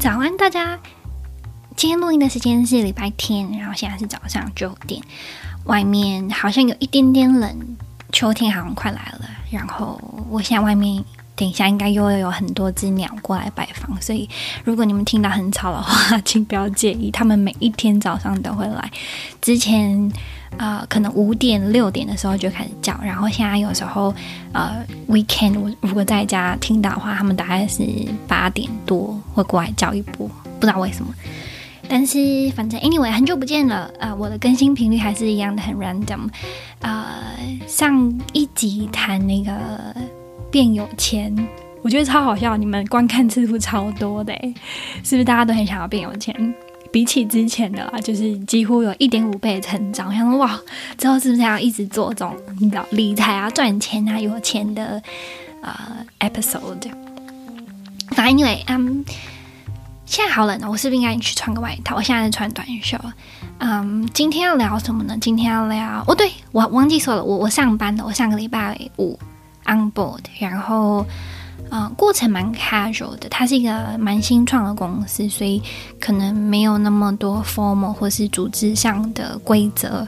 早安，大家！今天录音的时间是礼拜天，然后现在是早上九点，外面好像有一点点冷，秋天好像快来了。然后我现在外面，等一下应该又会有很多只鸟过来拜访，所以如果你们听到很吵的话，请不要介意。他们每一天早上都会来，之前呃可能五点六点的时候就开始叫，然后现在有时候呃 weekend 我如果在家听到的话，他们大概是八点多会过来叫一波，不知道为什么。但是反正 anyway 很久不见了，呃，我的更新频率还是一样的很 random，呃，上一集谈那个变有钱，我觉得超好笑，你们观看次数超多的，是不是大家都很想要变有钱？比起之前的啦，就是几乎有一点五倍的成长，我想说哇，之后是不是要一直做这种你知道理财啊、赚钱啊、有钱的呃 episode？反正 anyway，嗯、现在好冷哦，我是不是应该去穿个外套？我现在在穿短袖。嗯，今天要聊什么呢？今天要聊哦，对，我忘记说了，我我上班的，我上个礼拜五 on board，然后嗯，过程蛮 casual 的。它是一个蛮新创的公司，所以可能没有那么多 formal 或是组织上的规则。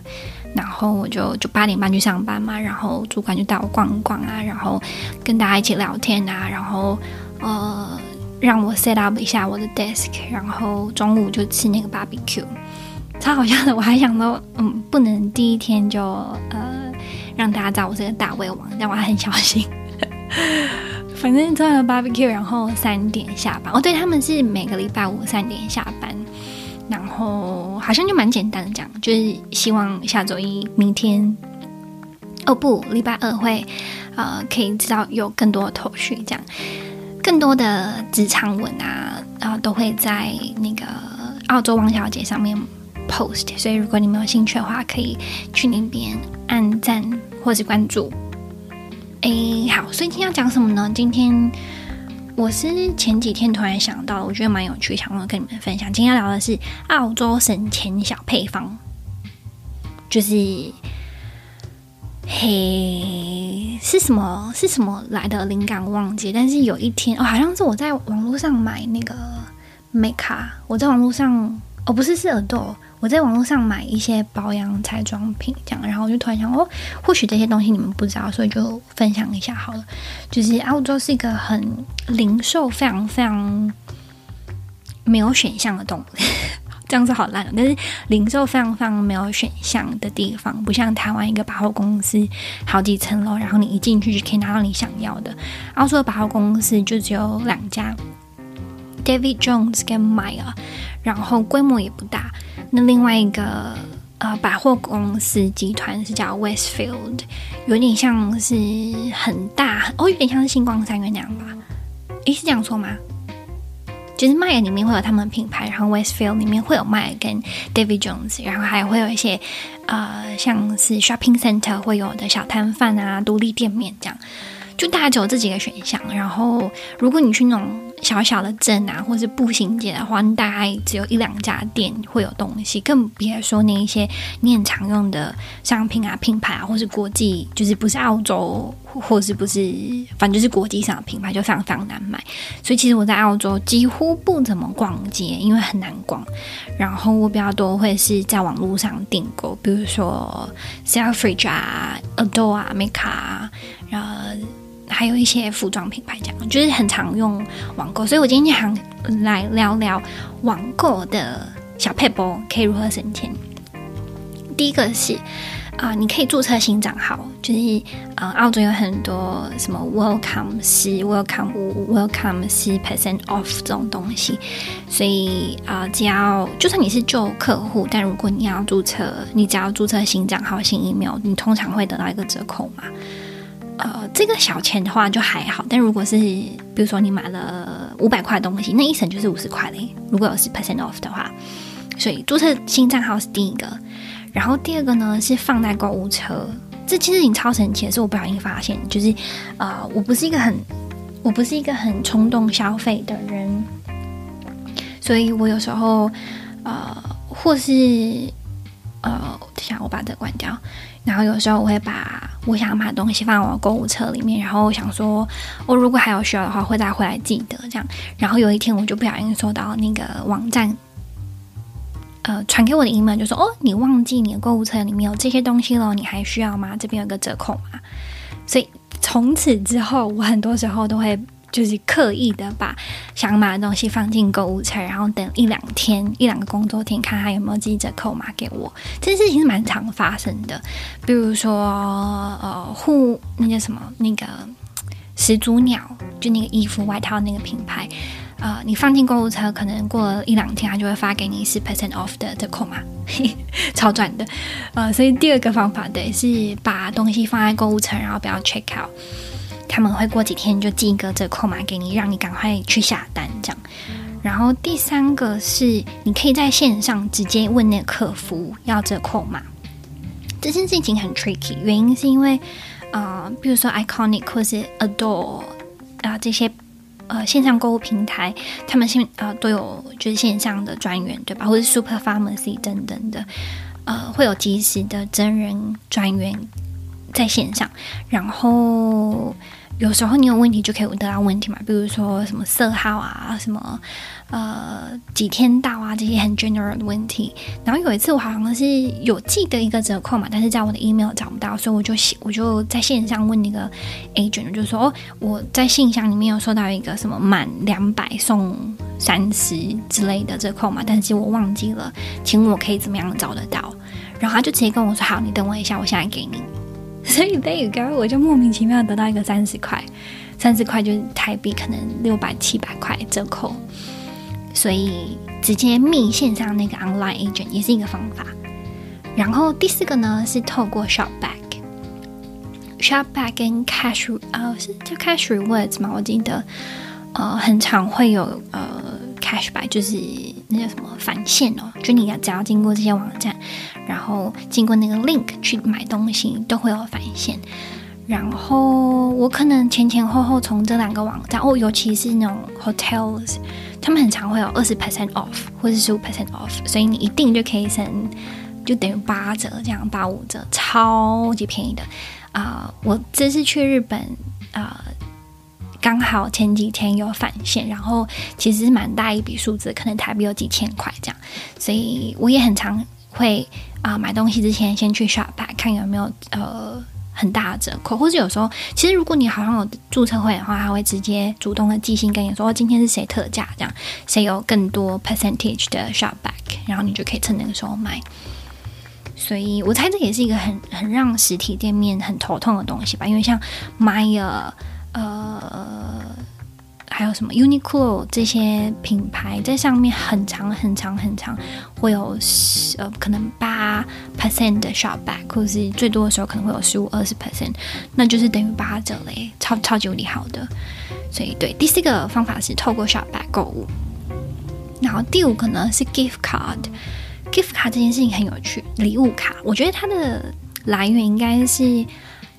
然后我就就八点半去上班嘛，然后主管就带我逛一逛啊，然后跟大家一起聊天啊，然后呃。让我 set up 一下我的 desk，然后中午就吃那个 barbecue，超好笑的。我还想到，嗯，不能第一天就呃让大家知道我是个大胃王，但我还很小心。反正吃完了 barbecue，然后三点下班。哦，对，他们是每个礼拜五三点下班，然后好像就蛮简单的这样，就是希望下周一、明天，哦不，礼拜二会呃可以知道有更多的头绪这样。更多的职场文啊，然后都会在那个澳洲王小姐上面 post，所以如果你们有兴趣的话，可以去那边按赞或是关注。哎，好，所以今天要讲什么呢？今天我是前几天突然想到，我觉得蛮有趣，想要跟你们分享。今天要聊的是澳洲省钱小配方，就是。嘿，是什么？是什么来的灵感？忘记。但是有一天，哦，好像是我在网络上买那个美卡。我在网络上，哦，不是，是耳朵。我在网络上买一些保养彩妆品，这样，然后我就突然想，哦，或许这些东西你们不知道，所以就分享一下好了。就是澳洲是一个很零售非常非常没有选项的东西。这样子好烂，但是零售非常非常没有选项的地方，不像台湾一个百货公司好几层楼，然后你一进去就可以拿到你想要的。澳洲的百货公司就只有两家，David Jones 跟 Myer，然后规模也不大。那另外一个呃百货公司集团是叫 Westfield，有点像是很大哦，有点像是星光三越那样吧？诶，是这样说吗？其实 Myer 里面会有他们品牌，然后 Westfield 里面会有卖跟 David Jones，然后还会有一些呃，像是 Shopping Center 会有的小摊贩啊、独立店面这样，就大概只有这几个选项。然后如果你去那种小小的镇啊，或是步行街的话，大概只有一两家店会有东西，更别说那一些你很常用的商品啊、品牌啊，或是国际，就是不是澳洲。或是不是，反正就是国际上的品牌就非常非常难买，所以其实我在澳洲几乎不怎么逛街，因为很难逛。然后我比较多会是在网络上订购，比如说 Selfridge 啊、Adore 啊、Mecca 啊，然后还有一些服装品牌，这样就是很常用网购。所以我今天想来聊聊网购的小撇步，可以如何省钱。第一个是。啊、你可以注册新账号，就是呃，澳洲有很多什么 Welcome 十、Welcome 五、Welcome 十 percent off 这种东西，所以啊、只要就算你是旧客户，但如果你要注册，你只要注册新账号、新 email，你通常会得到一个折扣嘛。呃，这个小钱的话就还好，但如果是比如说你买了五百块东西，那一省就是五十块嘞。如果有十 percent off 的话，所以注册新账号是第一个。然后第二个呢是放在购物车，这其实已经超神奇，是我不小心发现，就是啊、呃，我不是一个很，我不是一个很冲动消费的人，所以我有时候呃，或是呃，等下我把这关掉，然后有时候我会把我想要买东西放我购物车里面，然后我想说，我如果还有需要的话，会再回来记得这样。然后有一天，我就不小心收到那个网站，呃，传给我的 email，就说：“哦，你忘记你的购物车里面有这些东西了，你还需要吗？这边有个折扣嘛。”所以从此之后，我很多时候都会。就是刻意的把想买的东西放进购物车，然后等一两天、一两个工作天，看他有没有寄折扣码给我。这件事情是蛮常发生的。比如说，呃，护那叫什么那个始祖鸟，就那个衣服外套那个品牌，呃，你放进购物车，可能过了一两天，他就会发给你十 percent off 的折扣码，超赚的。呃，所以第二个方法对，是把东西放在购物车，然后不要 check out。他们会过几天就寄一个折扣码给你，让你赶快去下单这样。然后第三个是，你可以在线上直接问那个客服要折扣码。这件事情很 tricky，原因是因为，呃，比如说 Iconic 或是 Adore 啊、这些呃线上购物平台，他们现呃都有就是线上的专员对吧？或者 Super Pharmacy 等等的，呃会有即时的真人专员在线上，然后。有时候你有问题就可以得到问题嘛，比如说什么色号啊，什么呃几天到啊，这些很 general 的问题。然后有一次我好像是有记得一个折扣嘛，但是在我的 email 找不到，所以我就写我就在线上问那个 agent，就说哦，我在信箱里面有收到一个什么满两百送三十之类的折扣嘛，但是我忘记了，请问我可以怎么样找得到？然后他就直接跟我说好，你等我一下，我现在给你。所以 there you go，我就莫名其妙得到一个三十块，三十块就是台币可能六百七百块折扣，所以直接密线上那个 online agent 也是一个方法。然后第四个呢是透过 Shopback，Shopback 跟 Cash 呃是叫 Cash Rewards 嘛？我记得呃很常会有呃 Cashback，就是那叫什么返现哦，就你要只要经过这些网站。然后经过那个 link 去买东西都会有返现，然后我可能前前后后从这两个网站哦，尤其是那种 hotels，他们很常会有二十 percent off 或者十五 percent off，所以你一定就可以省，就等于八折这样，八五折，超级便宜的啊、我这次去日本啊、刚好前几天有返现，然后其实是蛮大一笔数字，可能台币有几千块这样，所以我也很常会。啊、买东西之前先去 Shopback 看有没有呃很大的折扣，或者有时候其实如果你好像有注册会员的话，他会直接主动的寄信跟你说，哦，今天是谁特价这样，谁有更多 percentage 的 Shopback，然后你就可以趁那个时候买。所以我猜这也是一个很很让实体店面很头痛的东西吧，因为像 Myer 呃。还有什么 Uniqlo 这些品牌在上面很长很长很长，会有呃可能八 percent 的 shopback，或是最多的时候可能会有十五二十 percent，那就是等于八折嘞，超超级无敌好的。所以对，第四个方法是透过 shopback 购物，然后第五个呢是 gift card，gift card 这件事情很有趣，礼物卡，我觉得它的来源应该是。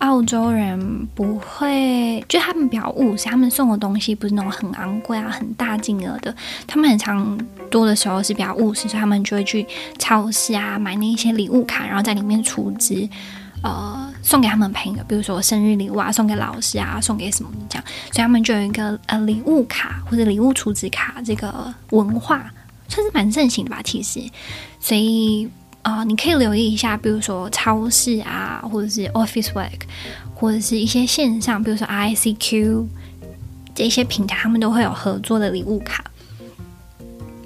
澳洲人不会，就他们比较务实，他们送的东西不是那种很昂贵啊、很大金额的。他们很常多的时候是比较务实，所以他们就会去超市啊买那一些礼物卡，然后在里面储值，呃，送给他们朋友，比如说生日礼物啊，送给老师啊，送给什么这样。所以他们就有一个呃礼物卡或者礼物储值卡这个文化，算是蛮盛行的吧，其实。所以。啊、你可以留意一下，比如说超市啊，或者是 Officework，或者是一些线上，比如说 ICQ 这些平台，他们都会有合作的礼物卡。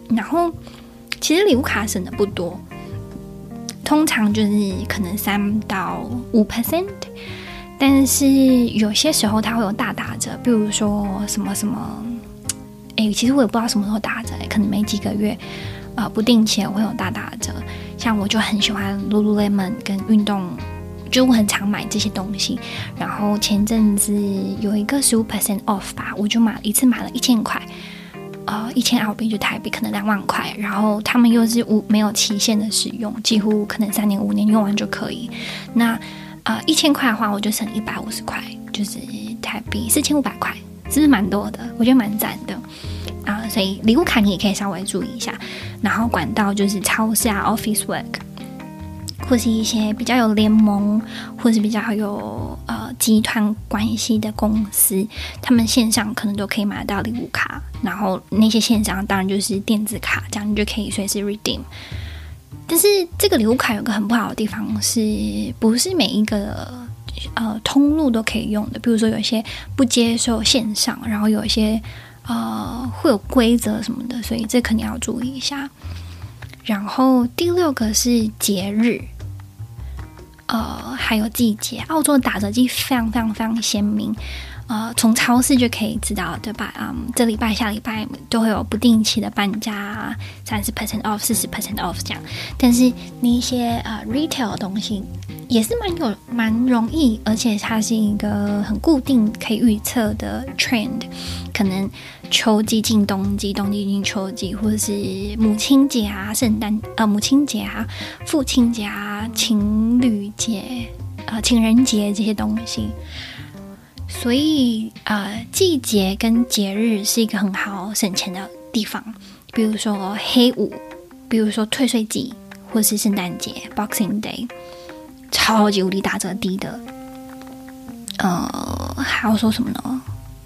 然后，其实礼物卡省的不多，通常就是可能三到五 percent，但是有些时候它会有大打折，比如说什么什么，哎，其实我也不知道什么时候打折，可能没几个月。啊、不定期会有大打折，像我就很喜欢 Lululemon 跟运动，就我很常买这些东西。然后前阵子有一个十五 percent off 吧，我就买一次买了一千块，呃，一千澳币就台币可能两万块。然后他们又是无没有期限的使用，几乎可能三年五年用完就可以。那呃一千块的话，我就省一百五十块，就是台币四千五百块，是不是蛮多的？我觉得蛮赞的。所以礼物卡你也可以稍微注意一下，然后管道就是超市啊、Officework，或是一些比较有联盟，或是比较有呃集团关系的公司，他们线上可能都可以买到礼物卡，然后那些线上当然就是电子卡，这样你就可以随时 redeem。但是这个礼物卡有个很不好的地方是，不是每一个呃通路都可以用的？比如说有些不接受线上，然后有一些呃会有规则什么的，所以这肯定要注意一下。然后第六个是节日，呃，还有季节。澳洲的打折季非常非常非常鲜明。呃，从超市就可以知道，对吧？嗯，这礼拜、下礼拜都会有不定期的半价，三十 percent off、四十 percent off 这样。但是那一些呃 retail 的东西也是蛮有蛮容易，而且它是一个很固定可以预测的 trend。可能秋季进冬季，冬季进秋季，或者是母亲节啊、圣诞呃母亲节啊、父亲节啊、情侣节呃情人节这些东西。所以，呃，季节跟节日是一个很好省钱的地方。比如说黑五，比如说退税季，或是圣诞节 （Boxing Day），超级无敌打折低的。呃，还要说什么呢？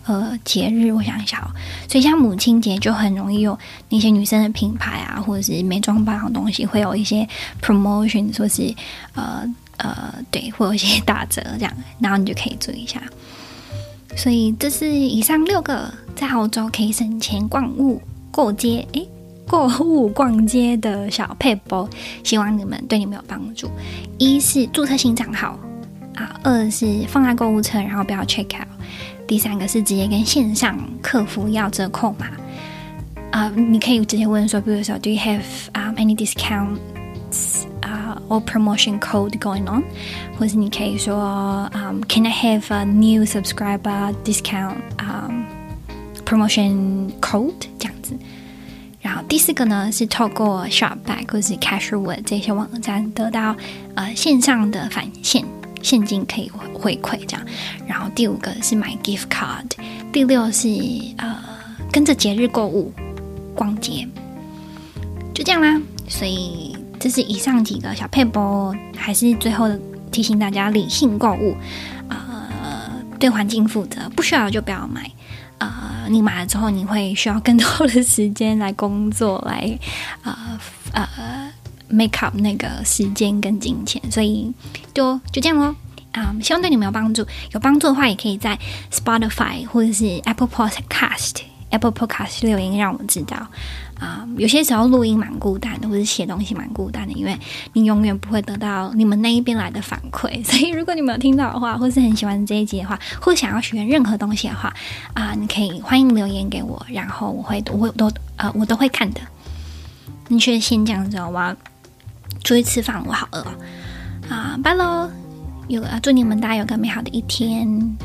呃，节日我想一下哦。所以像母亲节就很容易有那些女生的品牌啊，或者是美妆保养东西会有一些 promotion，说是呃呃，对，会有一些打折这样，然后你就可以注意一下。所以这是以上六个在澳洲可以省钱逛物、过街诶，购物逛街的小撇步，希望你们对你们有帮助。一是注册新账号啊，二是放在购物车，然后不要 check out。第三个是直接跟线上客服要折扣码啊，你可以直接问说，比如说，Do you have um, any discounts or promotion code going on？或是你可以说，，Can I have a new subscriber discount um, promotion code 这样子。然后第四个呢是透过 Shopback 或是 Cashword 这些网站得到呃线上的返现现金可以回馈这样。然后第五个是买 gift card，第六是呃跟着节日购物逛街，就这样啦。所以这是以上几个小撇步，还是最后。提醒大家理性购物，呃，对环境负责，不需要就不要买。呃，你买了之后，你会需要更多的时间来工作，来呃 呃 make up 那个时间跟金钱，所以就就这样咯。啊、希望对你们有帮助。有帮助的话，也可以在 Spotify 或者是 Apple Podcast Apple Podcast 留言让我知道。啊、有些时候录音蛮孤单的，或者写东西蛮孤单的，因为你永远不会得到你们那一边来的反馈。所以，如果你们有听到的话，或是很喜欢这一集的话，或想要学任何东西的话，啊，你可以欢迎留言给我，然后我会，我会都呃，我都会看的。你却先这样子，我要出去吃饭，我好饿啊！拜喽，有啊，祝你们大家有个美好的一天。